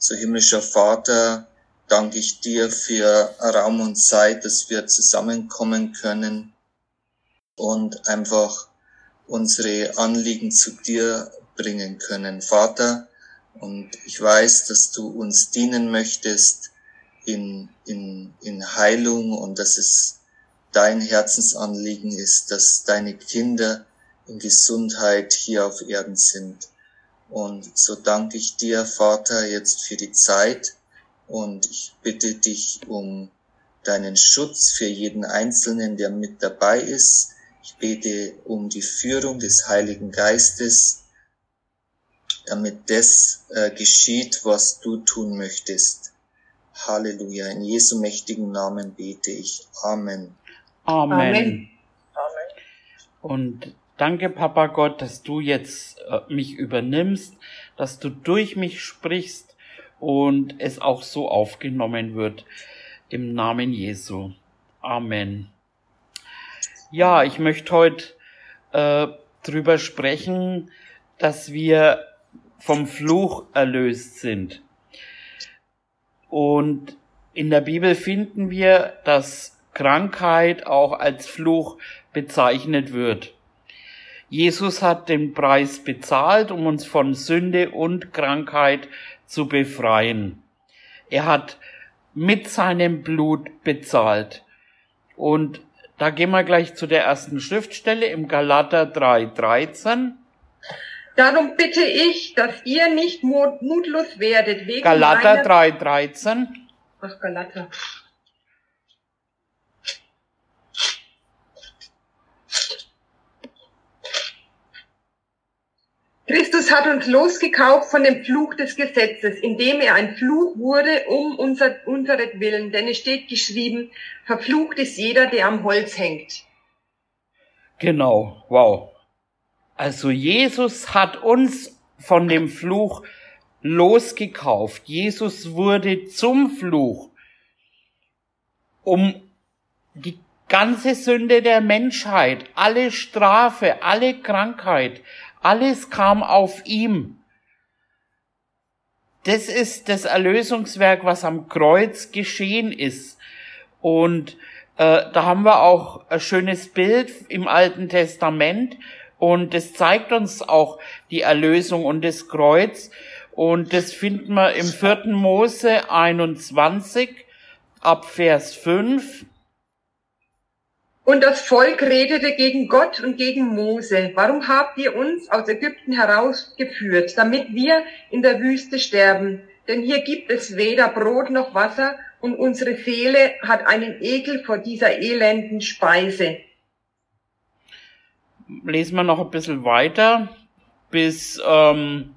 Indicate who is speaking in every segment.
Speaker 1: So himmlischer Vater, danke ich dir für Raum und Zeit, dass wir zusammenkommen können und einfach unsere Anliegen zu dir bringen können. Vater, und ich weiß, dass du uns dienen möchtest in, in, in Heilung und dass es dein Herzensanliegen ist, dass deine Kinder in Gesundheit hier auf Erden sind. Und so danke ich dir, Vater, jetzt für die Zeit und ich bitte dich um deinen Schutz für jeden Einzelnen, der mit dabei ist. Ich bete um die Führung des Heiligen Geistes, damit das äh, geschieht, was du tun möchtest. Halleluja. In Jesu mächtigen Namen bete ich. Amen.
Speaker 2: Amen. Amen. Und danke, Papa Gott, dass du jetzt äh, mich übernimmst, dass du durch mich sprichst und es auch so aufgenommen wird. Im Namen Jesu. Amen. Ja, ich möchte heute äh, drüber sprechen, dass wir vom Fluch erlöst sind. Und in der Bibel finden wir, dass Krankheit auch als Fluch bezeichnet wird. Jesus hat den Preis bezahlt, um uns von Sünde und Krankheit zu befreien. Er hat mit seinem Blut bezahlt. Und da gehen wir gleich zu der ersten Schriftstelle im Galater 3,13.
Speaker 3: Darum bitte ich, dass ihr nicht mutlos werdet
Speaker 2: wegen Galater 3,13.
Speaker 3: Ach, Galater. Christus hat uns losgekauft von dem Fluch des Gesetzes, indem er ein Fluch wurde um unser, unseretwillen. Denn es steht geschrieben, verflucht ist jeder, der am Holz hängt.
Speaker 2: Genau, wow. Also Jesus hat uns von dem Fluch losgekauft. Jesus wurde zum Fluch, um die ganze Sünde der Menschheit, alle Strafe, alle Krankheit, alles kam auf ihm. Das ist das Erlösungswerk, was am Kreuz geschehen ist. Und äh, da haben wir auch ein schönes Bild im Alten Testament. Und das zeigt uns auch die Erlösung und das Kreuz. Und das finden wir im vierten Mose 21 ab Vers 5.
Speaker 3: Und das Volk redete gegen Gott und gegen Mose. Warum habt ihr uns aus Ägypten herausgeführt, damit wir in der Wüste sterben? Denn hier gibt es weder Brot noch Wasser und unsere Seele hat einen Ekel vor dieser elenden Speise.
Speaker 2: Lesen wir noch ein bisschen weiter bis ähm,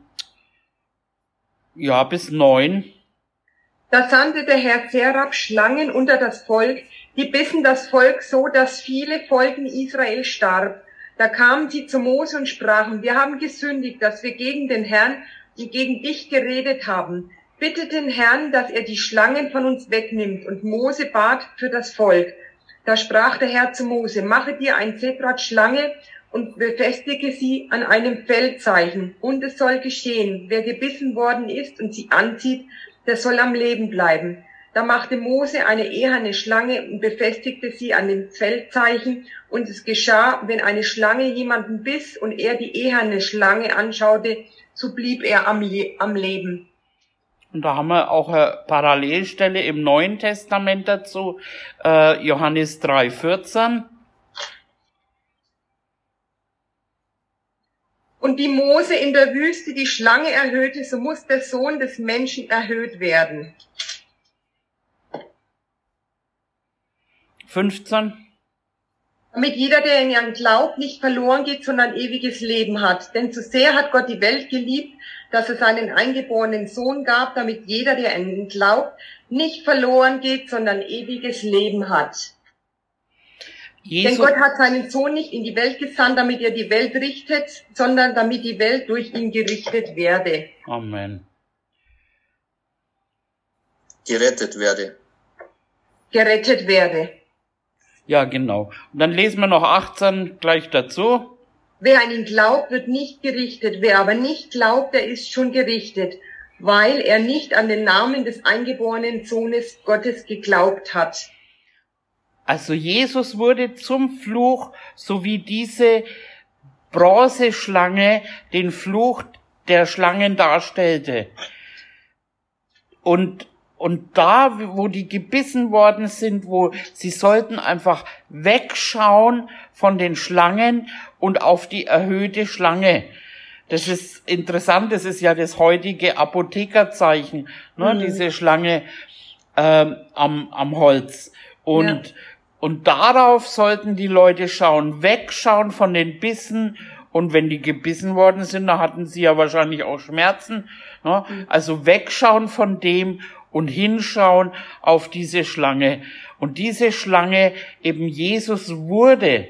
Speaker 2: ja bis neun.
Speaker 3: Da sandte der Herr Serap Schlangen unter das Volk, die bissen das Volk so, dass viele Folgen Israel starb. Da kamen sie zu Mose und sprachen, wir haben gesündigt, dass wir gegen den Herrn und gegen dich geredet haben. Bitte den Herrn, dass er die Schlangen von uns wegnimmt. Und Mose bat für das Volk. Da sprach der Herr zu Mose, mache dir ein Zebrat Schlange und befestige sie an einem Feldzeichen. Und es soll geschehen, wer gebissen worden ist und sie anzieht, der soll am Leben bleiben. Da machte Mose eine eherne Schlange und befestigte sie an dem Feldzeichen. Und es geschah, wenn eine Schlange jemanden biss und er die eherne Schlange anschaute, so blieb er am, Le am Leben.
Speaker 2: Und da haben wir auch eine Parallelstelle im Neuen Testament dazu, äh, Johannes 3,14.
Speaker 3: Und wie Mose in der Wüste die Schlange erhöhte, so muss der Sohn des Menschen erhöht werden.
Speaker 2: 15.
Speaker 3: Damit jeder, der in ihn glaubt, nicht verloren geht, sondern ewiges Leben hat. Denn zu sehr hat Gott die Welt geliebt, dass es seinen eingeborenen Sohn gab, damit jeder, der an ihn glaubt, nicht verloren geht, sondern ewiges Leben hat. Jesus. Denn Gott hat seinen Sohn nicht in die Welt gesandt, damit er die Welt richtet, sondern damit die Welt durch ihn gerichtet werde.
Speaker 2: Amen.
Speaker 1: Gerettet werde.
Speaker 3: Gerettet werde.
Speaker 2: Ja, genau. Und dann lesen wir noch 18 gleich dazu.
Speaker 3: Wer an ihn glaubt, wird nicht gerichtet. Wer aber nicht glaubt, der ist schon gerichtet. weil er nicht an den Namen des eingeborenen Sohnes Gottes geglaubt hat.
Speaker 2: Also Jesus wurde zum Fluch, so wie diese Bronzeschlange den Fluch der Schlangen darstellte. Und, und da, wo die gebissen worden sind, wo sie sollten einfach wegschauen von den Schlangen und auf die erhöhte Schlange. Das ist interessant, das ist ja das heutige Apothekerzeichen, ne, mhm. diese Schlange ähm, am, am Holz. Und, ja. und darauf sollten die Leute schauen, wegschauen von den Bissen. Und wenn die gebissen worden sind, da hatten sie ja wahrscheinlich auch Schmerzen. Ne? Mhm. Also wegschauen von dem und hinschauen auf diese Schlange. Und diese Schlange, eben Jesus wurde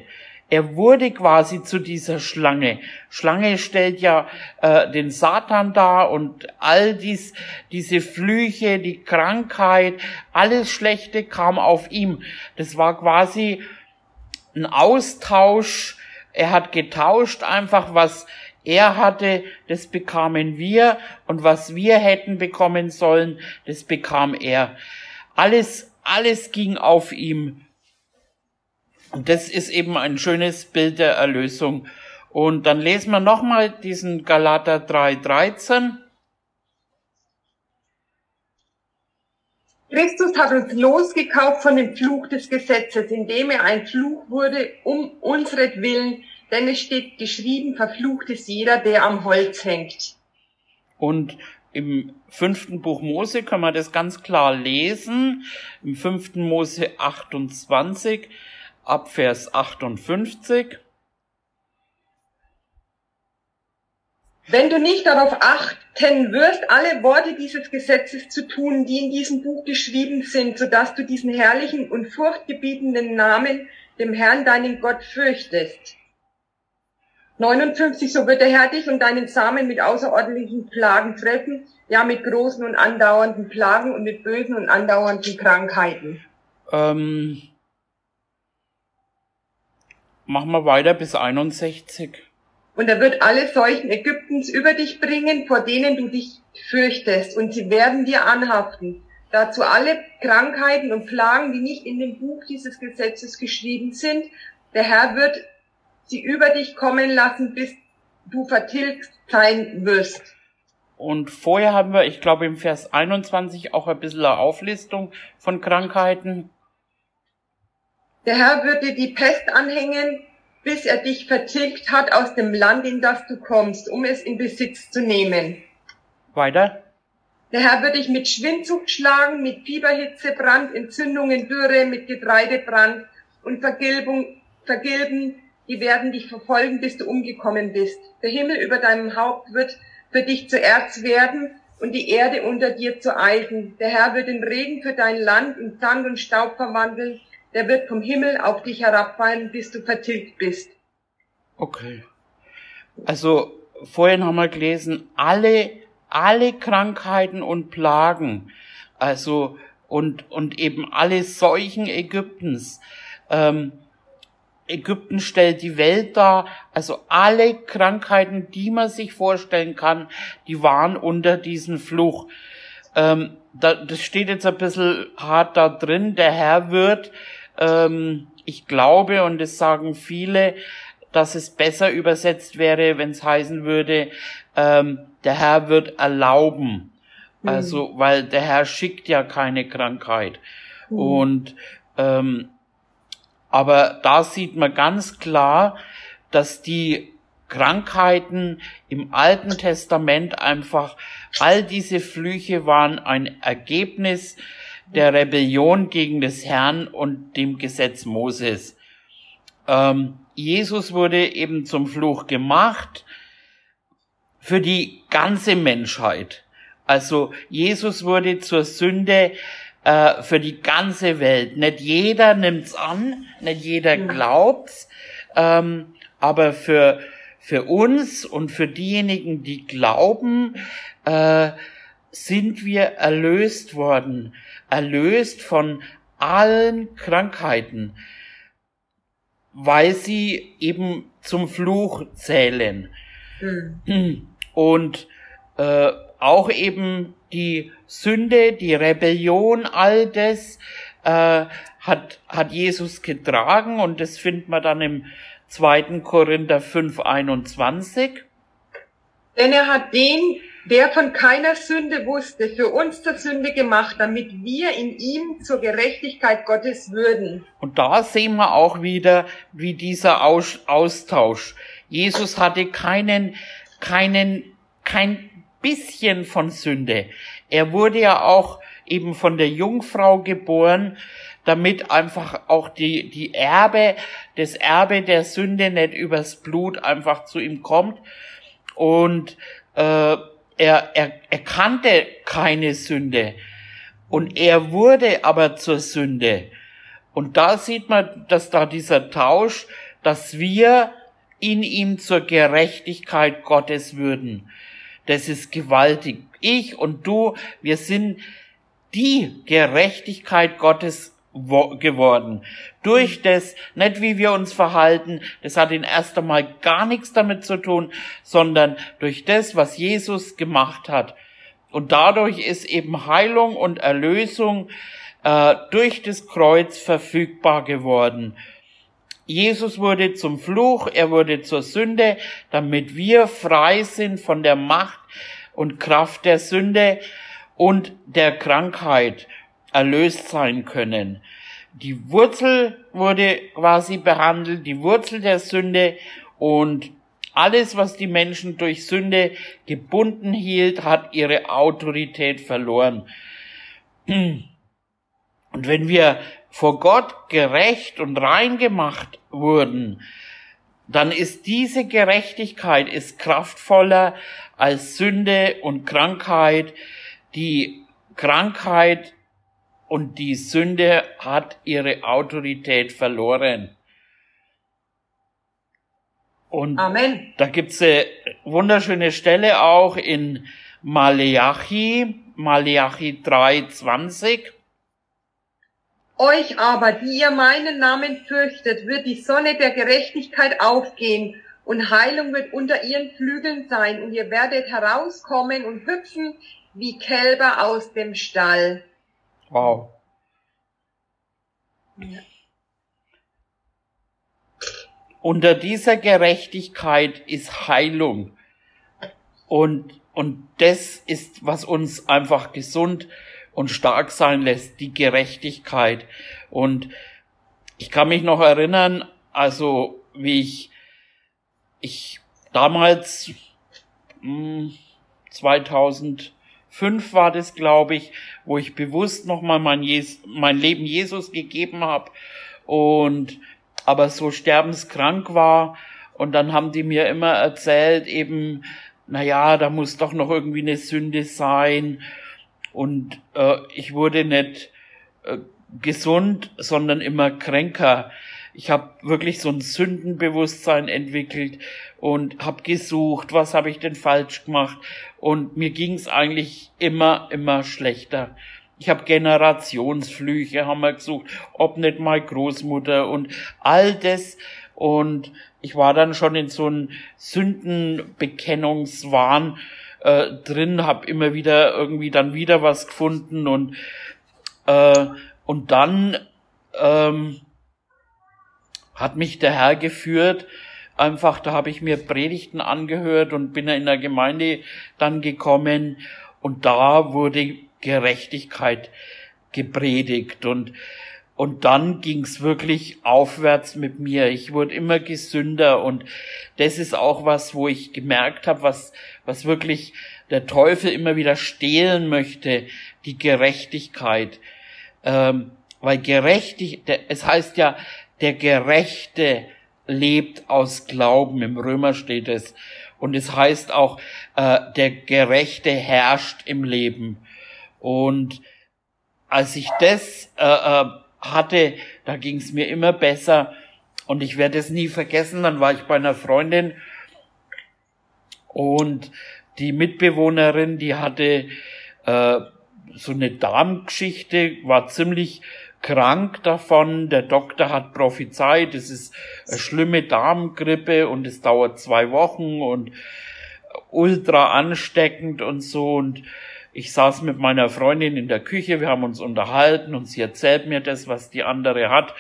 Speaker 2: er wurde quasi zu dieser Schlange. Schlange stellt ja äh, den Satan dar und all dies, diese Flüche, die Krankheit, alles Schlechte kam auf ihm. Das war quasi ein Austausch. Er hat getauscht einfach, was er hatte, das bekamen wir und was wir hätten bekommen sollen, das bekam er. Alles, alles ging auf ihm und das ist eben ein schönes Bild der Erlösung. Und dann lesen wir nochmal diesen Galater 3,13.
Speaker 3: Christus hat uns losgekauft von dem Fluch des Gesetzes, indem er ein Fluch wurde um unsretwillen, denn es steht geschrieben, verflucht ist jeder, der am Holz hängt.
Speaker 2: Und im fünften Buch Mose kann man das ganz klar lesen. Im fünften Mose 28 ab Vers 58.
Speaker 3: Wenn du nicht darauf achten wirst, alle Worte dieses Gesetzes zu tun, die in diesem Buch geschrieben sind, so dass du diesen herrlichen und furchtgebietenden Namen, dem Herrn deinen Gott, fürchtest. 59, so wird der Herr dich und deinen Samen mit außerordentlichen Plagen treffen, ja mit großen und andauernden Plagen und mit bösen und andauernden Krankheiten.
Speaker 2: Ähm, Machen wir weiter bis 61.
Speaker 3: Und er wird alle Seuchen Ägyptens über dich bringen, vor denen du dich fürchtest, und sie werden dir anhaften. Dazu alle Krankheiten und Plagen, die nicht in dem Buch dieses Gesetzes geschrieben sind. Der Herr wird sie über dich kommen lassen, bis du vertilgt sein wirst.
Speaker 2: Und vorher haben wir, ich glaube, im Vers 21 auch ein bisschen eine Auflistung von Krankheiten.
Speaker 3: Der Herr wird dir die Pest anhängen, bis er dich vertilgt hat aus dem Land, in das du kommst, um es in Besitz zu nehmen.
Speaker 2: Weiter.
Speaker 3: Der Herr wird dich mit Schwindsucht schlagen, mit Fieberhitze, Brand, Entzündungen, Dürre, mit Getreidebrand und Vergilbung, Vergilben. Die werden dich verfolgen, bis du umgekommen bist. Der Himmel über deinem Haupt wird für dich zu Erz werden und die Erde unter dir zu Eisen. Der Herr wird den Regen für dein Land in Sand und Staub verwandeln der wird vom Himmel auf dich herabfallen, bis du vertilgt bist.
Speaker 2: Okay. Also vorhin haben wir gelesen, alle, alle Krankheiten und Plagen, also und, und eben alle Seuchen Ägyptens. Ähm, Ägypten stellt die Welt dar, also alle Krankheiten, die man sich vorstellen kann, die waren unter diesem Fluch. Ähm, da, das steht jetzt ein bisschen hart da drin, der Herr wird ähm, ich glaube, und es sagen viele, dass es besser übersetzt wäre, wenn es heißen würde, ähm, der Herr wird erlauben. Mhm. Also, weil der Herr schickt ja keine Krankheit. Mhm. Und ähm, aber da sieht man ganz klar, dass die Krankheiten im Alten Testament einfach, all diese Flüche waren ein Ergebnis der Rebellion gegen des Herrn und dem Gesetz Moses. Ähm, Jesus wurde eben zum Fluch gemacht für die ganze Menschheit. Also Jesus wurde zur Sünde äh, für die ganze Welt. Nicht jeder nimmt's an, nicht jeder glaubt's, ähm, aber für für uns und für diejenigen, die glauben, äh, sind wir erlöst worden erlöst von allen Krankheiten, weil sie eben zum Fluch zählen. Mhm. Und äh, auch eben die Sünde, die Rebellion, all das äh, hat, hat Jesus getragen und das findet man dann im 2. Korinther 5, 21.
Speaker 3: Denn er hat den, der von keiner Sünde wusste, für uns zur Sünde gemacht, damit wir in ihm zur Gerechtigkeit Gottes würden.
Speaker 2: Und da sehen wir auch wieder, wie dieser Austausch. Jesus hatte keinen, keinen, kein bisschen von Sünde. Er wurde ja auch eben von der Jungfrau geboren, damit einfach auch die, die Erbe, das Erbe der Sünde nicht übers Blut einfach zu ihm kommt. Und äh, er, er, er kannte keine Sünde. Und er wurde aber zur Sünde. Und da sieht man, dass da dieser Tausch, dass wir in ihm zur Gerechtigkeit Gottes würden. Das ist gewaltig. Ich und du, wir sind die Gerechtigkeit Gottes geworden. Durch das, nicht wie wir uns verhalten, das hat in erst einmal gar nichts damit zu tun, sondern durch das, was Jesus gemacht hat. Und dadurch ist eben Heilung und Erlösung äh, durch das Kreuz verfügbar geworden. Jesus wurde zum Fluch, er wurde zur Sünde, damit wir frei sind von der Macht und Kraft der Sünde und der Krankheit erlöst sein können. Die Wurzel wurde quasi behandelt, die Wurzel der Sünde und alles, was die Menschen durch Sünde gebunden hielt, hat ihre Autorität verloren. Und wenn wir vor Gott gerecht und rein gemacht wurden, dann ist diese Gerechtigkeit ist kraftvoller als Sünde und Krankheit. Die Krankheit und die Sünde hat ihre Autorität verloren. Und Amen. da gibt's eine wunderschöne Stelle auch in Maleachi, Maleachi 3,20.
Speaker 3: Euch aber, die ihr meinen Namen fürchtet, wird die Sonne der Gerechtigkeit aufgehen und Heilung wird unter ihren Flügeln sein und ihr werdet herauskommen und hüpfen wie Kälber aus dem Stall.
Speaker 2: Wow. Unter dieser Gerechtigkeit ist Heilung. Und, und das ist, was uns einfach gesund und stark sein lässt, die Gerechtigkeit. Und ich kann mich noch erinnern, also wie ich, ich damals, mh, hm, 2000, fünf war das, glaube ich, wo ich bewusst nochmal mein, mein Leben Jesus gegeben habe und aber so sterbenskrank war. Und dann haben die mir immer erzählt, eben, na ja, da muss doch noch irgendwie eine Sünde sein. Und äh, ich wurde nicht äh, gesund, sondern immer kränker. Ich habe wirklich so ein Sündenbewusstsein entwickelt und habe gesucht, was habe ich denn falsch gemacht. Und mir ging es eigentlich immer, immer schlechter. Ich habe Generationsflüche, haben wir gesucht, ob nicht mal Großmutter und all das. Und ich war dann schon in so einem Sündenbekennungswahn äh, drin, habe immer wieder irgendwie dann wieder was gefunden und äh, und dann ähm, hat mich der Herr geführt. Einfach, da habe ich mir Predigten angehört und bin in der Gemeinde dann gekommen und da wurde Gerechtigkeit gepredigt und und dann ging's wirklich aufwärts mit mir. Ich wurde immer gesünder und das ist auch was, wo ich gemerkt habe, was was wirklich der Teufel immer wieder stehlen möchte, die Gerechtigkeit. Ähm, weil gerechtig, es heißt ja, der Gerechte lebt aus Glauben. Im Römer steht es. Und es heißt auch, äh, der Gerechte herrscht im Leben. Und als ich das äh, äh, hatte, da ging es mir immer besser. Und ich werde es nie vergessen. Dann war ich bei einer Freundin und die Mitbewohnerin, die hatte äh, so eine Darmgeschichte, war ziemlich krank davon. Der Doktor hat prophezeit, es ist eine schlimme Darmgrippe und es dauert zwei Wochen und ultra ansteckend und so und ich saß mit meiner Freundin in der Küche, wir haben uns unterhalten und sie erzählt mir das, was die andere hat.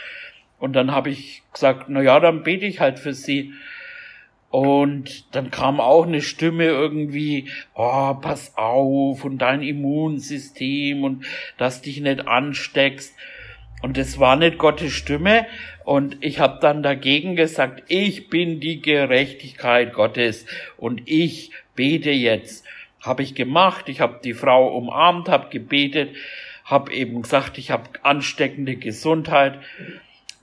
Speaker 2: Und dann habe ich gesagt, na ja, dann bete ich halt für sie. Und dann kam auch eine Stimme irgendwie, oh, pass auf und dein Immunsystem und dass dich nicht ansteckst. Und das war nicht Gottes Stimme. Und ich habe dann dagegen gesagt, ich bin die Gerechtigkeit Gottes und ich bete jetzt. Habe ich gemacht. Ich habe die Frau umarmt, habe gebetet, habe eben gesagt, ich habe ansteckende Gesundheit.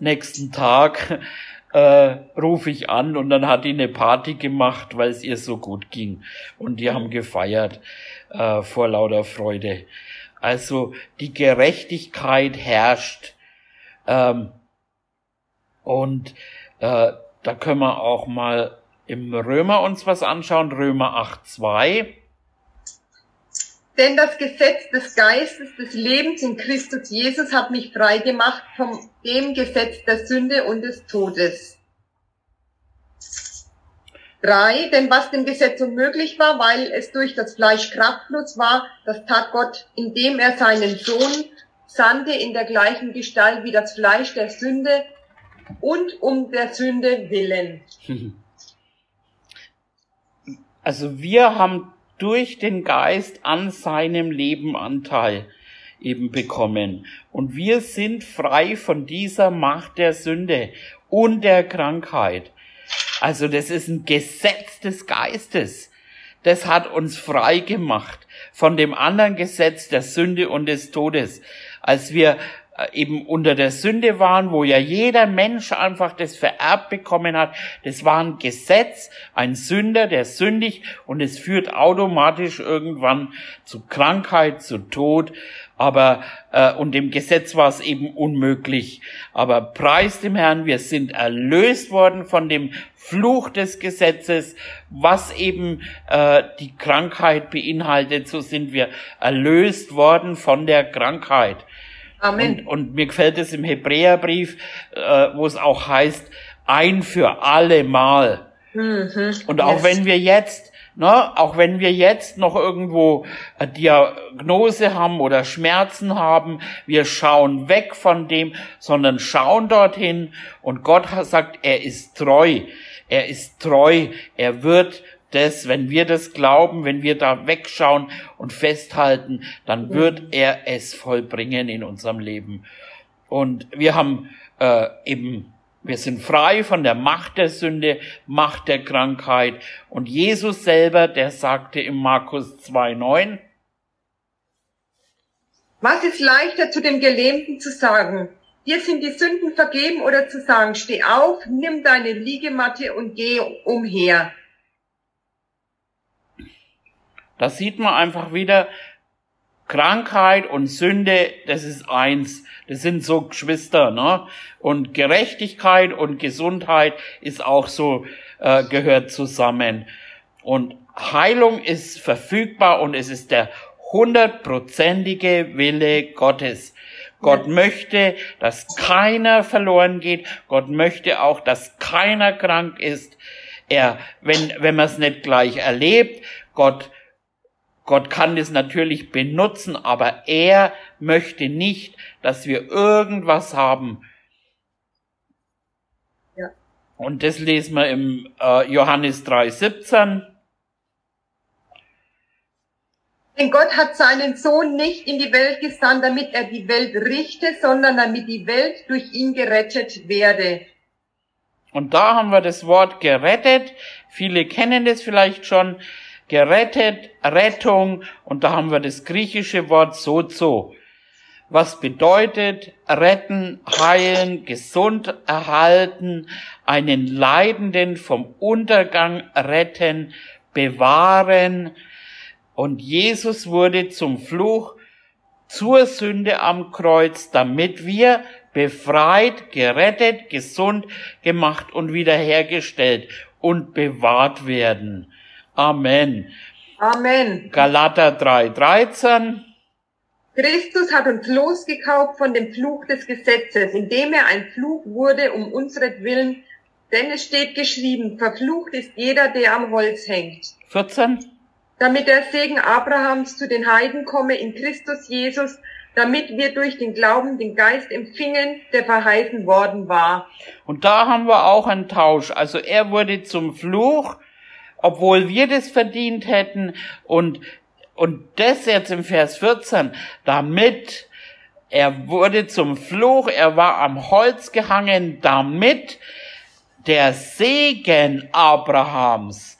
Speaker 2: Nächsten Tag äh, rufe ich an und dann hat die eine Party gemacht, weil es ihr so gut ging. Und die haben gefeiert äh, vor lauter Freude. Also die Gerechtigkeit herrscht. Ähm, und äh, da können wir auch mal im Römer uns was anschauen, Römer 8.2.
Speaker 3: Denn das Gesetz des Geistes des Lebens in Christus Jesus hat mich frei gemacht vom dem Gesetz der Sünde und des Todes. Drei, denn was dem Gesetz unmöglich war, weil es durch das Fleisch kraftlos war, das tat Gott, indem er seinen Sohn sandte in der gleichen Gestalt wie das Fleisch der Sünde und um der Sünde willen.
Speaker 2: Also wir haben durch den Geist an seinem Leben Anteil eben bekommen. Und wir sind frei von dieser Macht der Sünde und der Krankheit. Also das ist ein Gesetz des Geistes. Das hat uns frei gemacht von dem anderen Gesetz der Sünde und des Todes. Als wir eben unter der Sünde waren, wo ja jeder Mensch einfach das vererbt bekommen hat. Das war ein Gesetz, ein Sünder, der sündigt und es führt automatisch irgendwann zu Krankheit, zu Tod. Aber äh, und dem Gesetz war es eben unmöglich. Aber preis dem Herrn, wir sind erlöst worden von dem Fluch des Gesetzes, was eben äh, die Krankheit beinhaltet. So sind wir erlöst worden von der Krankheit. Amen. Und, und mir gefällt es im Hebräerbrief, äh, wo es auch heißt, ein für alle Mal. Mhm. Und auch yes. wenn wir jetzt, ne, auch wenn wir jetzt noch irgendwo Diagnose haben oder Schmerzen haben, wir schauen weg von dem, sondern schauen dorthin und Gott sagt, er ist treu. Er ist treu. Er wird das, wenn wir das glauben, wenn wir da wegschauen und festhalten, dann wird er es vollbringen in unserem Leben. Und wir haben äh, eben, wir sind frei von der Macht der Sünde, Macht der Krankheit. Und Jesus selber, der sagte im Markus 2,9,
Speaker 3: was ist leichter zu dem Gelähmten zu sagen? Dir sind die Sünden vergeben oder zu sagen, steh auf, nimm deine Liegematte und geh umher.
Speaker 2: Da sieht man einfach wieder, Krankheit und Sünde, das ist eins. Das sind so Geschwister, ne? Und Gerechtigkeit und Gesundheit ist auch so, äh, gehört zusammen. Und Heilung ist verfügbar und es ist der hundertprozentige Wille Gottes. Gott möchte, dass keiner verloren geht. Gott möchte auch, dass keiner krank ist. Er, wenn, wenn man es nicht gleich erlebt, Gott Gott kann das natürlich benutzen, aber er möchte nicht, dass wir irgendwas haben. Ja. Und das lesen wir im äh, Johannes 3,17.
Speaker 3: Denn Gott hat seinen Sohn nicht in die Welt gesandt, damit er die Welt richte, sondern damit die Welt durch ihn gerettet werde.
Speaker 2: Und da haben wir das Wort gerettet. Viele kennen das vielleicht schon gerettet, Rettung, und da haben wir das griechische Wort sozo, was bedeutet retten, heilen, gesund erhalten, einen Leidenden vom Untergang retten, bewahren. Und Jesus wurde zum Fluch zur Sünde am Kreuz, damit wir befreit, gerettet, gesund gemacht und wiederhergestellt und bewahrt werden. Amen.
Speaker 3: Amen.
Speaker 2: Galater 3,13.
Speaker 3: Christus hat uns losgekauft von dem Fluch des Gesetzes, indem er ein Fluch wurde um unseren Willen, Denn es steht geschrieben, verflucht ist jeder, der am Holz hängt.
Speaker 2: 14.
Speaker 3: Damit der Segen Abrahams zu den Heiden komme in Christus Jesus, damit wir durch den Glauben den Geist empfingen, der verheißen worden war.
Speaker 2: Und da haben wir auch einen Tausch. Also er wurde zum Fluch, obwohl wir das verdient hätten. Und, und das jetzt im Vers 14, damit er wurde zum Fluch, er war am Holz gehangen, damit der Segen Abrahams,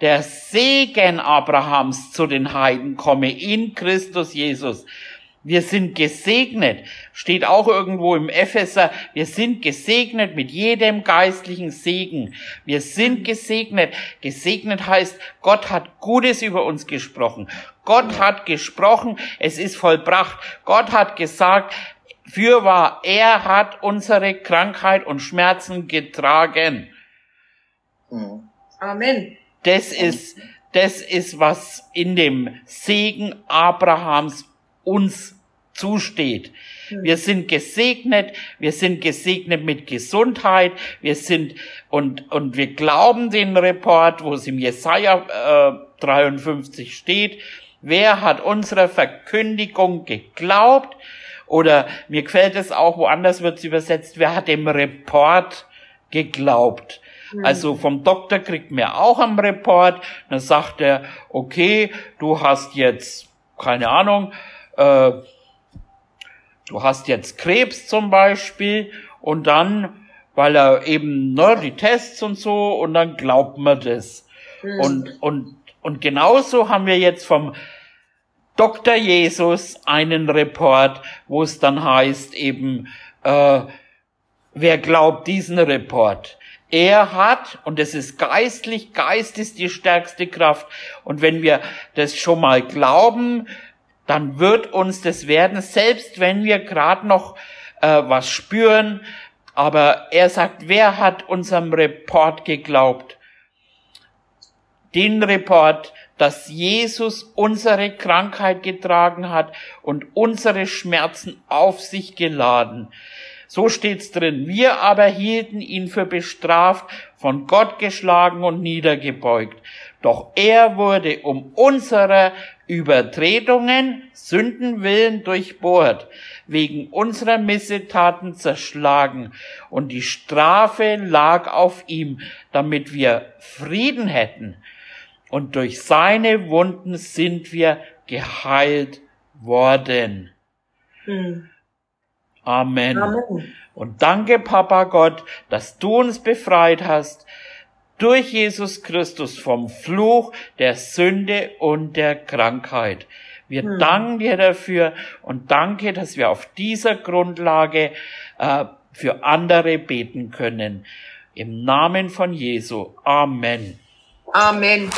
Speaker 2: der Segen Abrahams zu den Heiden komme in Christus Jesus. Wir sind gesegnet, steht auch irgendwo im Epheser, wir sind gesegnet mit jedem geistlichen Segen. Wir sind gesegnet. Gesegnet heißt, Gott hat Gutes über uns gesprochen. Gott hat gesprochen, es ist vollbracht. Gott hat gesagt, fürwahr, er hat unsere Krankheit und Schmerzen getragen.
Speaker 3: Amen.
Speaker 2: Das ist, das ist, was in dem Segen Abrahams uns zusteht. Wir sind gesegnet, wir sind gesegnet mit Gesundheit, wir sind und und wir glauben den Report, wo es im Jesaja äh, 53 steht. Wer hat unserer Verkündigung geglaubt? Oder mir gefällt es auch, woanders wird es übersetzt, wer hat dem Report geglaubt? Also vom Doktor kriegt mir auch am Report, dann sagt er, okay, du hast jetzt, keine Ahnung, äh, du hast jetzt Krebs zum Beispiel und dann, weil er eben ne, die Tests und so und dann glaubt man das. Mhm. Und, und, und genauso haben wir jetzt vom Dr. Jesus einen Report, wo es dann heißt eben, äh, wer glaubt diesen Report? Er hat, und es ist geistlich, Geist ist die stärkste Kraft. Und wenn wir das schon mal glauben, dann wird uns das werden, selbst wenn wir gerade noch äh, was spüren. Aber er sagt, wer hat unserem Report geglaubt? Den Report, dass Jesus unsere Krankheit getragen hat und unsere Schmerzen auf sich geladen. So steht's drin. Wir aber hielten ihn für bestraft, von Gott geschlagen und niedergebeugt. Doch er wurde um unserer Übertretungen, Sünden willen durchbohrt, wegen unserer Missetaten zerschlagen, und die Strafe lag auf ihm, damit wir Frieden hätten. Und durch seine Wunden sind wir geheilt worden. Hm. Amen. Amen. Und danke, Papa Gott, dass du uns befreit hast, durch Jesus Christus vom Fluch der Sünde und der Krankheit. Wir hm. danken dir dafür und danke, dass wir auf dieser Grundlage äh, für andere beten können. Im Namen von Jesu. Amen.
Speaker 3: Amen.